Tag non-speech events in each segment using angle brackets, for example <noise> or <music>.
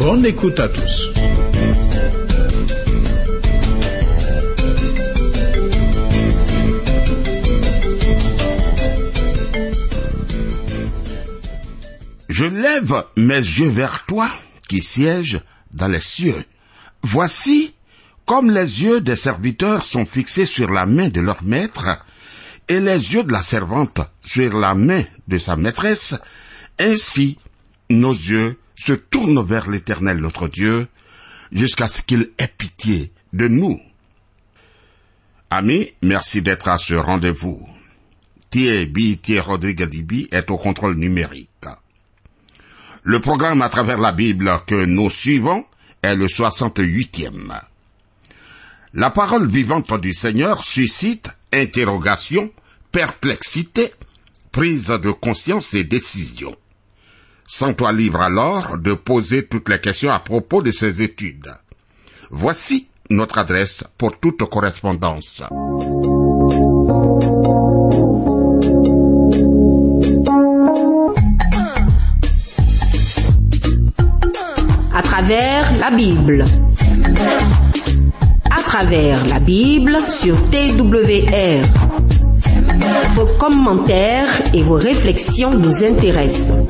Bonne écoute à tous. Je lève mes yeux vers toi qui sièges dans les cieux. Voici comme les yeux des serviteurs sont fixés sur la main de leur maître, et les yeux de la servante sur la main de sa maîtresse, ainsi nos yeux se tournent vers l'Éternel notre Dieu, jusqu'à ce qu'il ait pitié de nous. Amis, merci d'être à ce rendez-vous. Thierry Thierry Rodrigue est au contrôle numérique. Le programme à travers la Bible que nous suivons est le 68e. La parole vivante du Seigneur suscite interrogation, perplexité, prise de conscience et décision. Sens-toi libre alors de poser toutes les questions à propos de ces études. Voici notre adresse pour toute correspondance. À travers la Bible. À travers la Bible sur TWR. Vos commentaires et vos réflexions nous intéressent.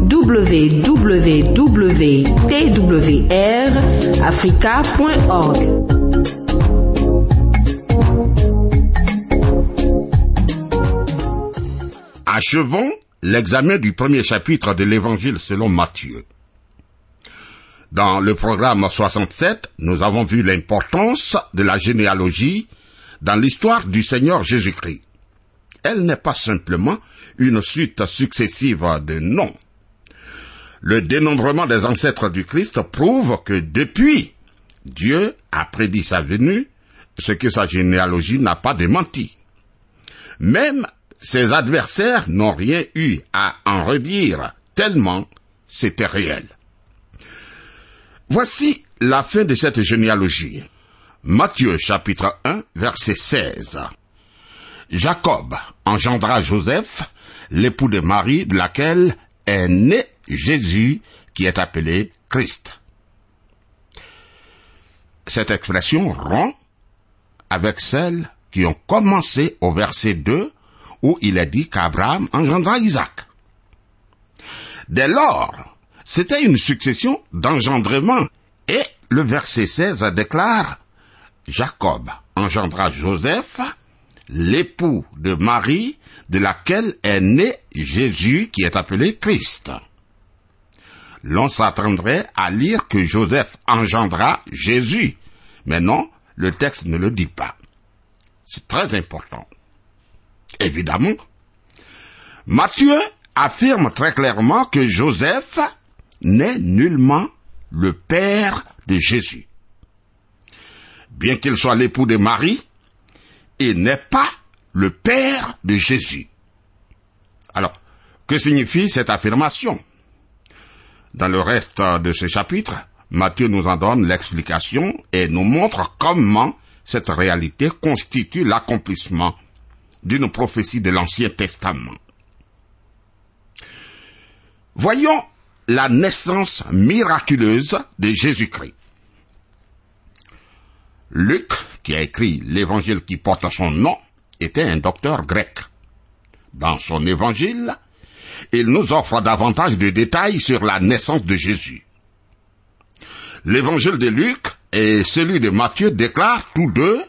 www.twrafrica.org. Achevons l'examen du premier chapitre de l'Évangile selon Matthieu. Dans le programme 67, nous avons vu l'importance de la généalogie dans l'histoire du Seigneur Jésus-Christ. Elle n'est pas simplement une suite successive de noms. Le dénombrement des ancêtres du Christ prouve que depuis, Dieu a prédit sa venue, ce que sa généalogie n'a pas démenti. Même ses adversaires n'ont rien eu à en redire, tellement c'était réel. Voici la fin de cette généalogie. Matthieu chapitre 1 verset 16. Jacob engendra Joseph, l'époux de Marie, de laquelle est né Jésus, qui est appelé Christ. Cette expression rompt avec celles qui ont commencé au verset 2 où il est dit qu'Abraham engendra Isaac. Dès lors, c'était une succession d'engendrements. Et le verset 16 déclare Jacob engendra Joseph, l'époux de Marie, de laquelle est né Jésus qui est appelé Christ. L'on s'attendrait à lire que Joseph engendra Jésus, mais non, le texte ne le dit pas. C'est très important. Évidemment, Matthieu affirme très clairement que Joseph n'est nullement le père de Jésus. Bien qu'il soit l'époux de Marie, il n'est pas le père de Jésus. Alors, que signifie cette affirmation? Dans le reste de ce chapitre, Matthieu nous en donne l'explication et nous montre comment cette réalité constitue l'accomplissement d'une prophétie de l'Ancien Testament. Voyons la naissance miraculeuse de Jésus-Christ. Luc, qui a écrit l'évangile qui porte son nom, était un docteur grec. Dans son évangile, il nous offre davantage de détails sur la naissance de Jésus. L'évangile de Luc et celui de Matthieu déclarent tous deux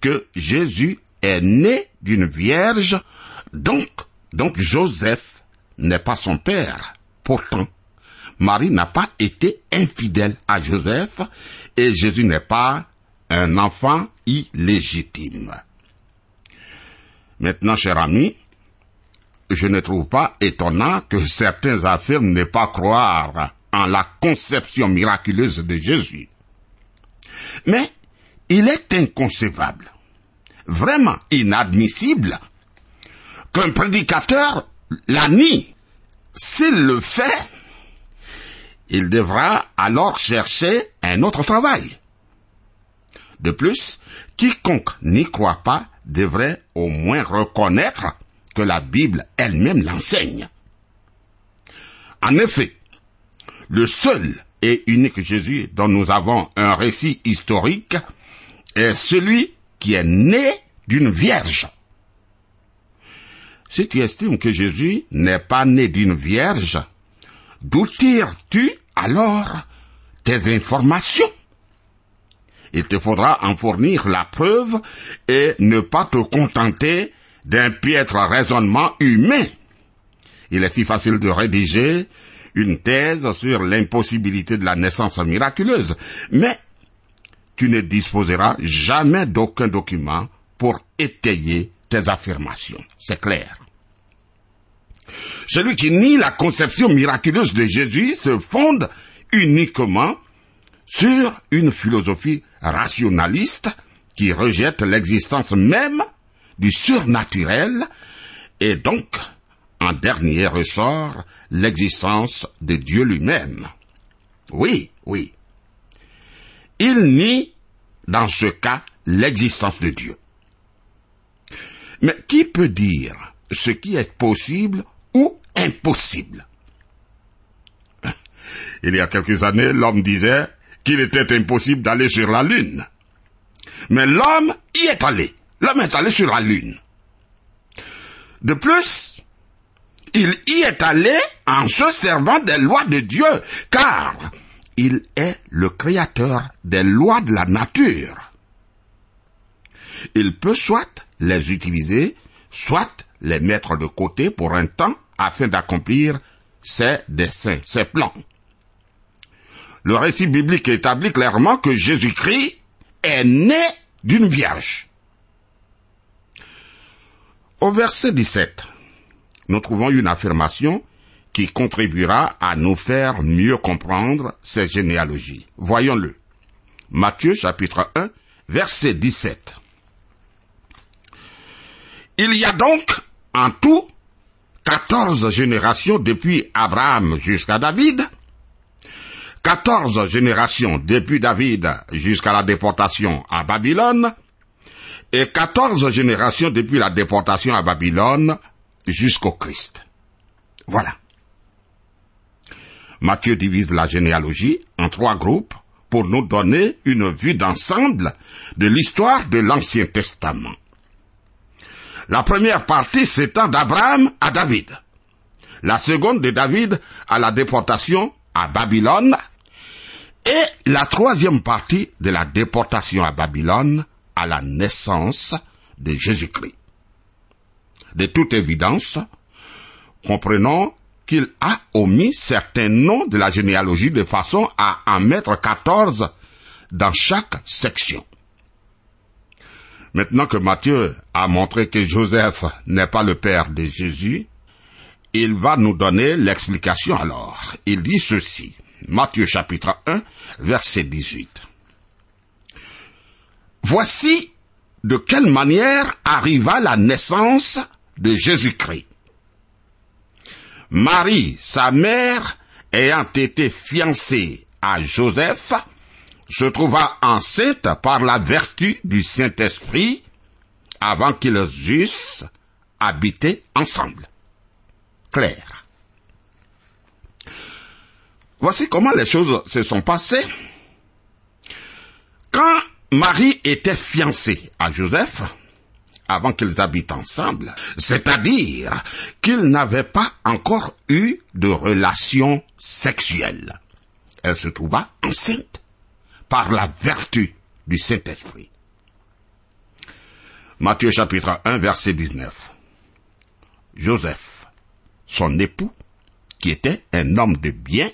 que Jésus est né d'une vierge, donc, donc Joseph n'est pas son père. Pourtant, Marie n'a pas été infidèle à Joseph et Jésus n'est pas un enfant illégitime. Maintenant, cher ami, je ne trouve pas étonnant que certains affirment ne pas croire en la conception miraculeuse de Jésus. Mais il est inconcevable, vraiment inadmissible, qu'un prédicateur la nie. S'il le fait, il devra alors chercher un autre travail. De plus, quiconque n'y croit pas devrait au moins reconnaître que la Bible elle-même l'enseigne. En effet, le seul et unique Jésus dont nous avons un récit historique est celui qui est né d'une vierge. Si tu estimes que Jésus n'est pas né d'une vierge, d'où tires-tu alors tes informations? Il te faudra en fournir la preuve et ne pas te contenter d'un piètre raisonnement humain. Il est si facile de rédiger une thèse sur l'impossibilité de la naissance miraculeuse, mais tu ne disposeras jamais d'aucun document pour étayer tes affirmations. C'est clair. Celui qui nie la conception miraculeuse de Jésus se fonde uniquement sur une philosophie rationaliste qui rejette l'existence même du surnaturel et donc, en dernier ressort, l'existence de Dieu lui-même. Oui, oui. Il nie, dans ce cas, l'existence de Dieu. Mais qui peut dire ce qui est possible ou impossible? Il y a quelques années, l'homme disait qu'il était impossible d'aller sur la Lune. Mais l'homme y est allé. L'homme est allé sur la Lune. De plus, il y est allé en se servant des lois de Dieu, car il est le créateur des lois de la nature. Il peut soit les utiliser, soit les mettre de côté pour un temps afin d'accomplir ses desseins, ses plans. Le récit biblique établit clairement que Jésus-Christ est né d'une vierge. Au verset 17, nous trouvons une affirmation qui contribuera à nous faire mieux comprendre ces généalogies. Voyons-le. Matthieu chapitre 1, verset 17. Il y a donc en tout quatorze générations depuis Abraham jusqu'à David, quatorze générations depuis David jusqu'à la déportation à Babylone, et quatorze générations depuis la déportation à Babylone jusqu'au Christ. Voilà. Matthieu divise la généalogie en trois groupes pour nous donner une vue d'ensemble de l'histoire de l'Ancien Testament. La première partie s'étend d'Abraham à David. La seconde de David à la déportation à Babylone. Et la troisième partie de la déportation à Babylone à la naissance de Jésus-Christ. De toute évidence, comprenons qu'il a omis certains noms de la généalogie de façon à en mettre quatorze dans chaque section. Maintenant que Matthieu a montré que Joseph n'est pas le père de Jésus, il va nous donner l'explication alors. Il dit ceci. Matthieu chapitre 1, verset 18. Voici de quelle manière arriva la naissance de Jésus-Christ. Marie, sa mère, ayant été fiancée à Joseph, se trouva enceinte par la vertu du Saint-Esprit avant qu'ils eussent habité ensemble. Claire. Voici comment les choses se sont passées. Quand Marie était fiancée à Joseph, avant qu'ils habitent ensemble, c'est-à-dire qu'ils n'avaient pas encore eu de relation sexuelle. Elle se trouva enceinte par la vertu du Saint-Esprit. Matthieu chapitre 1 verset 19. Joseph, son époux, qui était un homme de bien,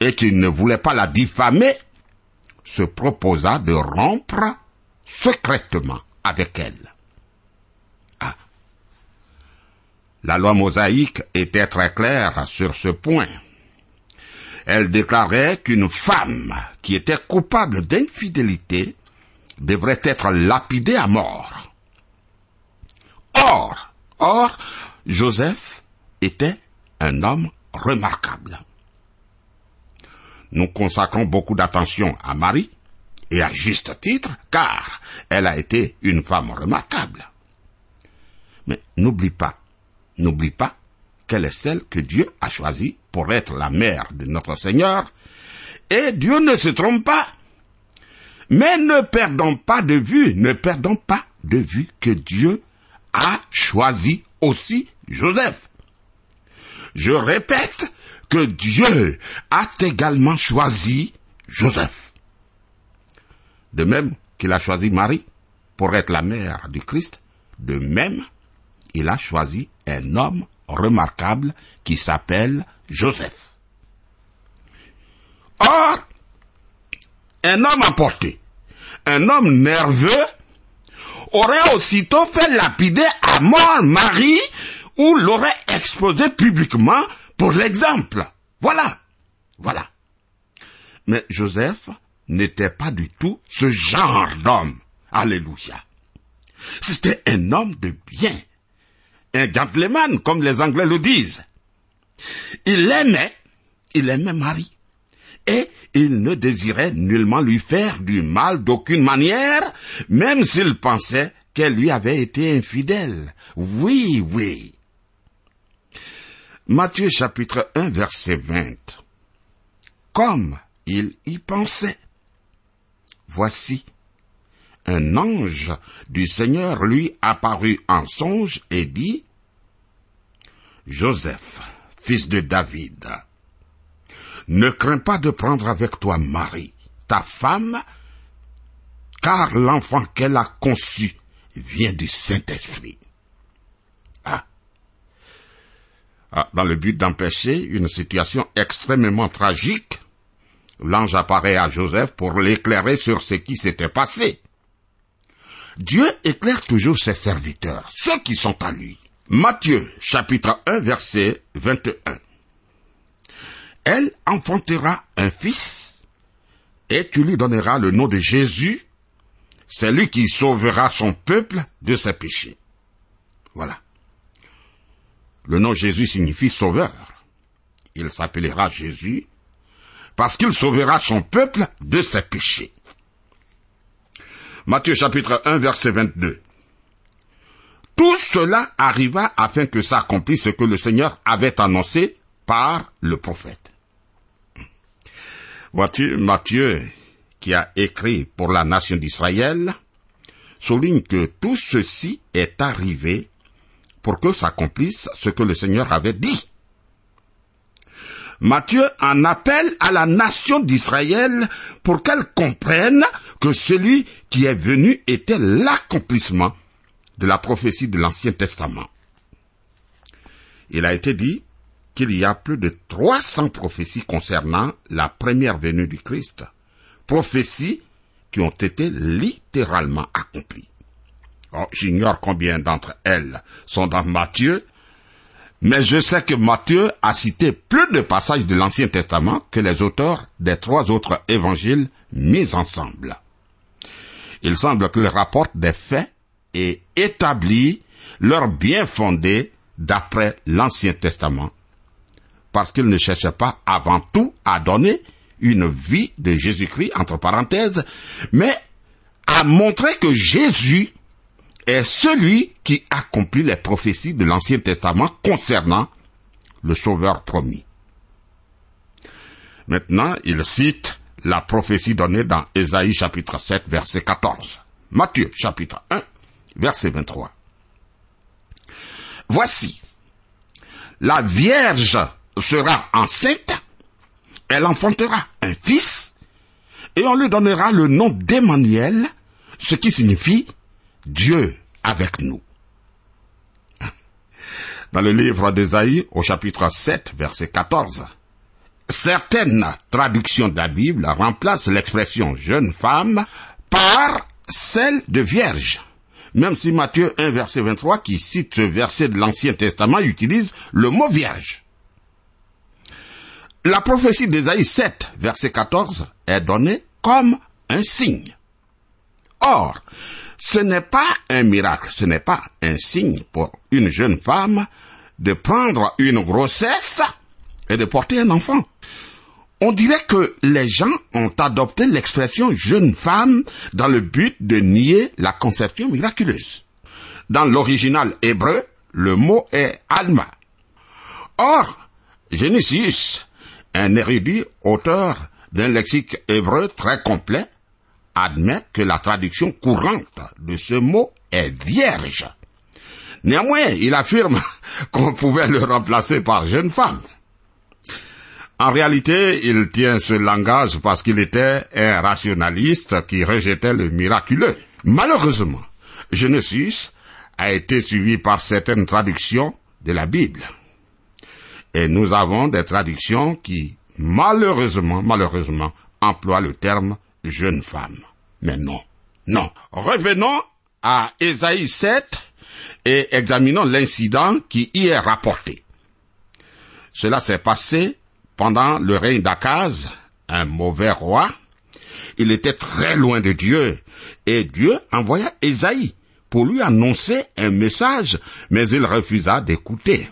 et qui ne voulait pas la diffamer, se proposa de rompre secrètement avec elle. Ah. La loi mosaïque était très claire sur ce point. Elle déclarait qu'une femme qui était coupable d'infidélité devrait être lapidée à mort. Or, or, Joseph était un homme remarquable. Nous consacrons beaucoup d'attention à Marie, et à juste titre, car elle a été une femme remarquable. Mais n'oublie pas, n'oublie pas qu'elle est celle que Dieu a choisie pour être la mère de notre Seigneur, et Dieu ne se trompe pas. Mais ne perdons pas de vue, ne perdons pas de vue que Dieu a choisi aussi Joseph. Je répète Dieu a également choisi Joseph. De même qu'il a choisi Marie pour être la mère du Christ, de même, il a choisi un homme remarquable qui s'appelle Joseph. Or, un homme emporté, un homme nerveux, aurait aussitôt fait lapider à mort Marie ou l'aurait exposé publiquement pour l'exemple. Voilà. Voilà. Mais Joseph n'était pas du tout ce genre d'homme. Alléluia. C'était un homme de bien. Un gentleman, comme les Anglais le disent. Il aimait, il aimait Marie. Et il ne désirait nullement lui faire du mal d'aucune manière, même s'il pensait qu'elle lui avait été infidèle. Oui, oui. Matthieu chapitre 1 verset 20. Comme il y pensait. Voici, un ange du Seigneur lui apparut en songe et dit, Joseph, fils de David, ne crains pas de prendre avec toi Marie, ta femme, car l'enfant qu'elle a conçu vient du Saint-Esprit. Ah. ah. Dans le but d'empêcher une situation extrêmement tragique, l'ange apparaît à Joseph pour l'éclairer sur ce qui s'était passé. Dieu éclaire toujours ses serviteurs, ceux qui sont à lui. Matthieu chapitre 1 verset 21. Elle enfantera un fils, et tu lui donneras le nom de Jésus, c'est lui qui sauvera son peuple de ses péchés. Voilà. Le nom Jésus signifie sauveur. Il s'appellera Jésus parce qu'il sauvera son peuple de ses péchés. Matthieu chapitre 1 verset 22. Tout cela arriva afin que s'accomplisse ce que le Seigneur avait annoncé par le prophète. Vois-tu, Matthieu, qui a écrit pour la nation d'Israël, souligne que tout ceci est arrivé pour que s'accomplisse ce que le Seigneur avait dit. Matthieu en appelle à la nation d'Israël pour qu'elle comprenne que celui qui est venu était l'accomplissement de la prophétie de l'Ancien Testament. Il a été dit qu'il y a plus de 300 prophéties concernant la première venue du Christ, prophéties qui ont été littéralement accomplies. J'ignore combien d'entre elles sont dans Matthieu, mais je sais que Matthieu a cité plus de passages de l'Ancien Testament que les auteurs des trois autres évangiles mis ensemble. Il semble qu'il rapporte des faits et établit leur bien fondé d'après l'Ancien Testament, parce qu'il ne cherche pas avant tout à donner une vie de Jésus-Christ, entre parenthèses, mais à montrer que Jésus est celui qui accomplit les prophéties de l'Ancien Testament concernant le Sauveur promis. Maintenant, il cite la prophétie donnée dans Ésaïe chapitre 7 verset 14. Matthieu chapitre 1 verset 23. Voici, la Vierge sera enceinte, elle enfantera un fils, et on lui donnera le nom d'Emmanuel, ce qui signifie Dieu avec nous. Dans le livre d'Ésaïe, au chapitre 7, verset 14, certaines traductions de la Bible remplacent l'expression jeune femme par celle de vierge. Même si Matthieu 1, verset 23, qui cite ce verset de l'Ancien Testament, utilise le mot vierge. La prophétie d'Ésaïe 7, verset 14, est donnée comme un signe. Or, ce n'est pas un miracle, ce n'est pas un signe pour une jeune femme de prendre une grossesse et de porter un enfant. On dirait que les gens ont adopté l'expression jeune femme dans le but de nier la conception miraculeuse. Dans l'original hébreu, le mot est alma. Or, Genesis, un érudit auteur d'un lexique hébreu très complet, admet que la traduction courante de ce mot est vierge. Néanmoins, il affirme <laughs> qu'on pouvait le remplacer par jeune femme. En réalité, il tient ce langage parce qu'il était un rationaliste qui rejetait le miraculeux. Malheureusement, Genesis a été suivi par certaines traductions de la Bible. Et nous avons des traductions qui, malheureusement, malheureusement, emploient le terme jeune femme. Mais non, non. Revenons à Ésaïe 7 et examinons l'incident qui y est rapporté. Cela s'est passé pendant le règne d'Akaz, un mauvais roi. Il était très loin de Dieu et Dieu envoya Ésaïe pour lui annoncer un message, mais il refusa d'écouter.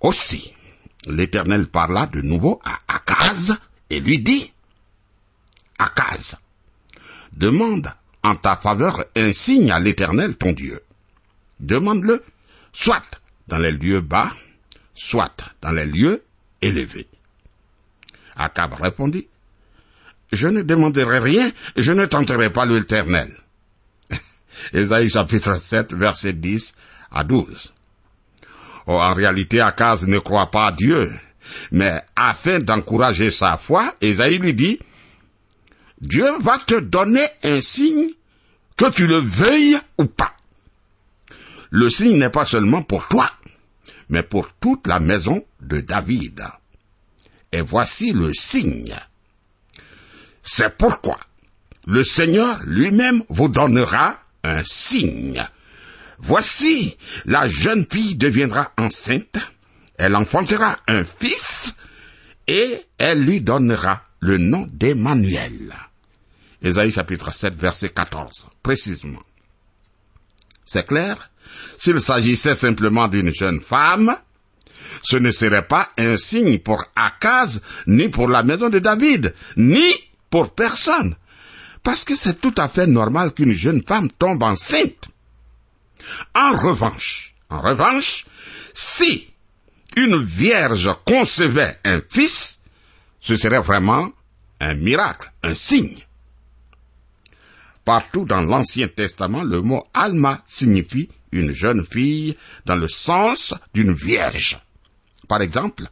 Aussi, l'Éternel parla de nouveau à Akaz et lui dit, Akaz, demande en ta faveur un signe à l'Éternel ton Dieu. Demande-le, soit dans les lieux bas, soit dans les lieux élevés. Akab répondit, Je ne demanderai rien, je ne tenterai pas l'Éternel. <laughs> Ésaïe chapitre 7, verset 10 à 12. Oh, en réalité, Akaz ne croit pas à Dieu, mais afin d'encourager sa foi, Ésaïe lui dit, Dieu va te donner un signe que tu le veuilles ou pas. Le signe n'est pas seulement pour toi, mais pour toute la maison de David. Et voici le signe. C'est pourquoi le Seigneur lui-même vous donnera un signe. Voici, la jeune fille deviendra enceinte, elle enfantera un fils, et elle lui donnera le nom d'Emmanuel. Ésaïe chapitre 7 verset 14, précisément. C'est clair? S'il s'agissait simplement d'une jeune femme, ce ne serait pas un signe pour Akaz, ni pour la maison de David, ni pour personne. Parce que c'est tout à fait normal qu'une jeune femme tombe enceinte. En revanche, en revanche, si une vierge concevait un fils, ce serait vraiment un miracle, un signe. Partout dans l'Ancien Testament, le mot Alma signifie une jeune fille dans le sens d'une vierge. Par exemple,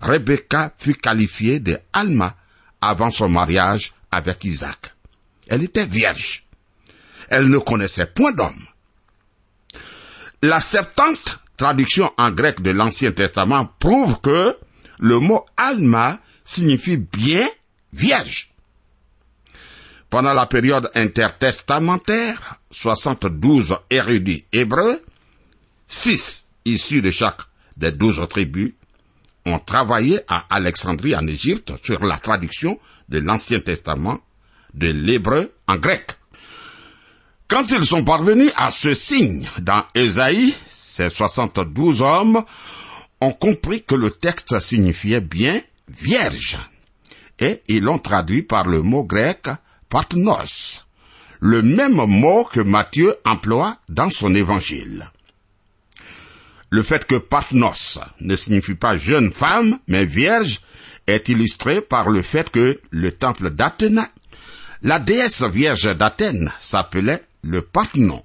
Rebecca fut qualifiée de Alma avant son mariage avec Isaac. Elle était vierge. Elle ne connaissait point d'homme. La Septante, traduction en grec de l'Ancien Testament, prouve que le mot Alma signifie bien vierge. Pendant la période intertestamentaire, 72 érudits hébreux, 6 issus de chaque des douze tribus, ont travaillé à Alexandrie en Égypte sur la traduction de l'Ancien Testament de l'hébreu en grec. Quand ils sont parvenus à ce signe dans Ésaïe, ces 72 hommes ont compris que le texte signifiait bien vierge. Et ils l'ont traduit par le mot grec partnos, le même mot que Matthieu emploie dans son évangile. Le fait que partnos ne signifie pas jeune femme, mais vierge, est illustré par le fait que le temple d'Athéna, la déesse vierge d'Athènes s'appelait le Parthenon.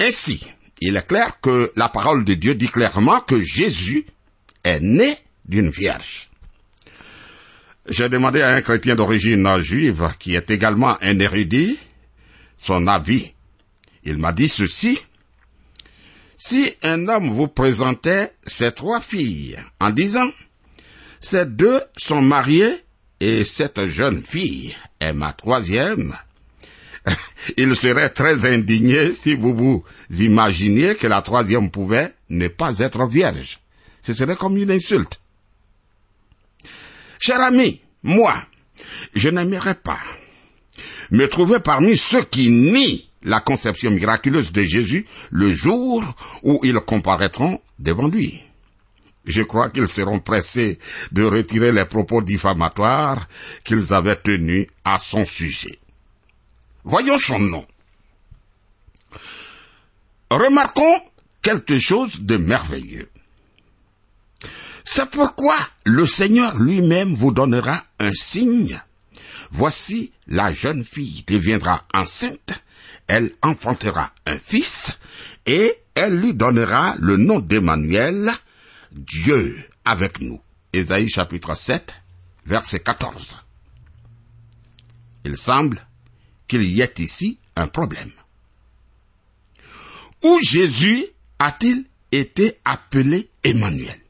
Ainsi, il est clair que la parole de Dieu dit clairement que Jésus est né d'une vierge. J'ai demandé à un chrétien d'origine juive, qui est également un érudit, son avis. Il m'a dit ceci. Si un homme vous présentait ses trois filles en disant, ces deux sont mariées et cette jeune fille est ma troisième, <laughs> il serait très indigné si vous vous imaginiez que la troisième pouvait ne pas être vierge. Ce serait comme une insulte. Cher ami, moi, je n'aimerais pas me trouver parmi ceux qui nient la conception miraculeuse de Jésus le jour où ils comparaîtront devant lui. Je crois qu'ils seront pressés de retirer les propos diffamatoires qu'ils avaient tenus à son sujet. Voyons son nom. Remarquons quelque chose de merveilleux. C'est pourquoi le Seigneur lui-même vous donnera un signe. Voici la jeune fille deviendra enceinte, elle enfantera un fils, et elle lui donnera le nom d'Emmanuel, Dieu avec nous. Ésaïe chapitre 7, verset 14. Il semble qu'il y ait ici un problème. Où Jésus a-t-il été appelé Emmanuel?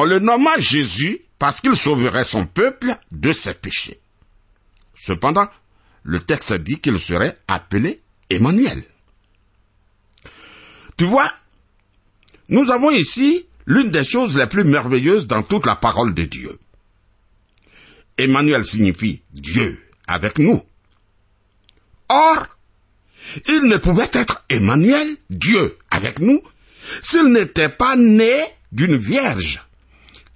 On le nomma Jésus parce qu'il sauverait son peuple de ses péchés. Cependant, le texte dit qu'il serait appelé Emmanuel. Tu vois, nous avons ici l'une des choses les plus merveilleuses dans toute la parole de Dieu. Emmanuel signifie Dieu avec nous. Or, il ne pouvait être Emmanuel, Dieu avec nous, s'il n'était pas né d'une vierge.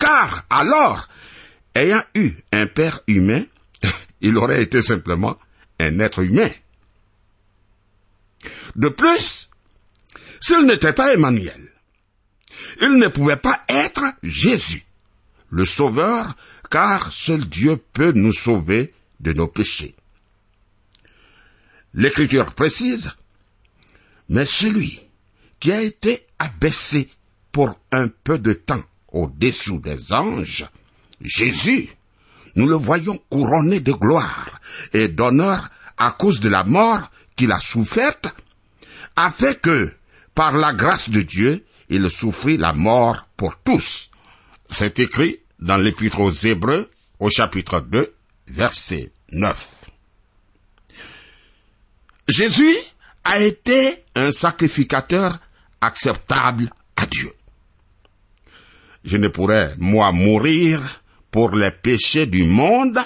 Car alors, ayant eu un père humain, <laughs> il aurait été simplement un être humain. De plus, s'il n'était pas Emmanuel, il ne pouvait pas être Jésus, le Sauveur, car seul Dieu peut nous sauver de nos péchés. L'Écriture précise, mais celui qui a été abaissé pour un peu de temps au-dessous des anges, Jésus, nous le voyons couronné de gloire et d'honneur à cause de la mort qu'il a soufferte, afin que, par la grâce de Dieu, il souffrit la mort pour tous. C'est écrit dans l'Épître aux Hébreux, au chapitre 2, verset 9. Jésus a été un sacrificateur acceptable à Dieu. Je ne pourrais, moi, mourir pour les péchés du monde,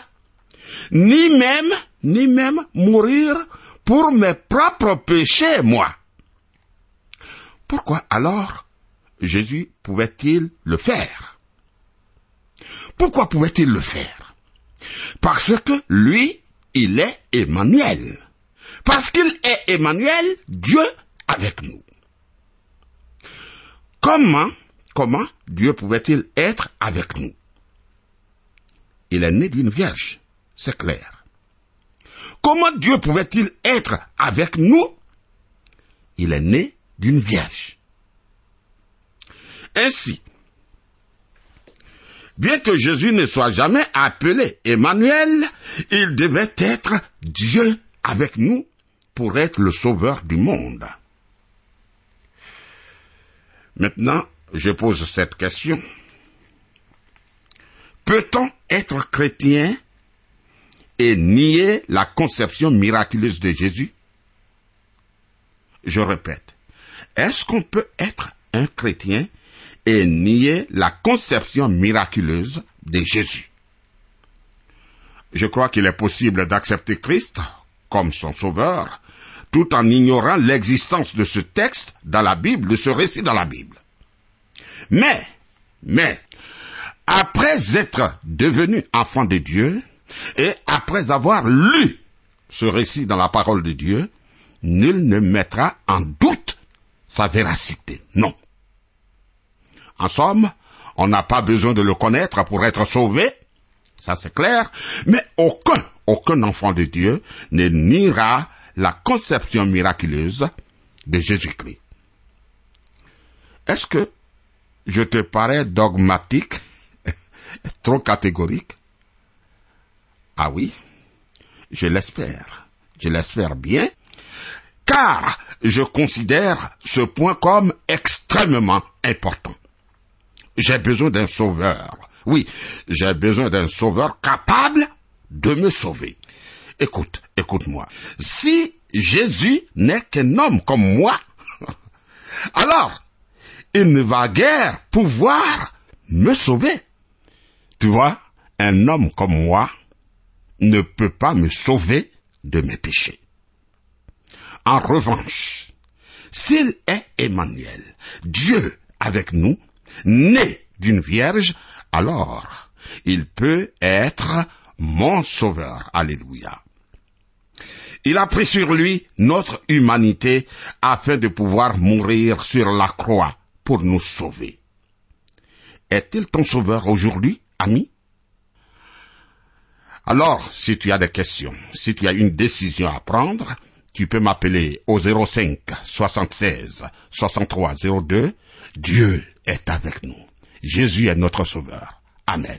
ni même, ni même mourir pour mes propres péchés, moi. Pourquoi alors Jésus pouvait-il le faire? Pourquoi pouvait-il le faire? Parce que lui, il est Emmanuel. Parce qu'il est Emmanuel, Dieu avec nous. Comment, comment Dieu pouvait-il être avec nous? Il est né d'une vierge, c'est clair. Comment Dieu pouvait-il être avec nous? Il est né d'une vierge. Ainsi, bien que Jésus ne soit jamais appelé Emmanuel, il devait être Dieu avec nous pour être le sauveur du monde. Maintenant, je pose cette question. Peut-on être chrétien et nier la conception miraculeuse de Jésus? Je répète, est-ce qu'on peut être un chrétien et nier la conception miraculeuse de Jésus? Je crois qu'il est possible d'accepter Christ comme son sauveur tout en ignorant l'existence de ce texte dans la Bible, de ce récit dans la Bible. Mais, mais, après être devenu enfant de Dieu, et après avoir lu ce récit dans la parole de Dieu, nul ne mettra en doute sa véracité. Non. En somme, on n'a pas besoin de le connaître pour être sauvé, ça c'est clair, mais aucun, aucun enfant de Dieu ne niera la conception miraculeuse de Jésus-Christ. Est-ce que je te parais dogmatique, <laughs> trop catégorique Ah oui, je l'espère. Je l'espère bien, car je considère ce point comme extrêmement important. J'ai besoin d'un sauveur. Oui, j'ai besoin d'un sauveur capable de me sauver. Écoute, écoute-moi. Si Jésus n'est qu'un homme comme moi, <laughs> alors il ne va guère pouvoir me sauver. Tu vois, un homme comme moi ne peut pas me sauver de mes péchés. En revanche, s'il est Emmanuel, Dieu avec nous, né d'une vierge, alors il peut être mon sauveur. Alléluia. Il a pris sur lui notre humanité afin de pouvoir mourir sur la croix pour nous sauver. Est-il ton sauveur aujourd'hui, ami? Alors, si tu as des questions, si tu as une décision à prendre, tu peux m'appeler au 05 76 63 02. Dieu est avec nous. Jésus est notre sauveur. Amen.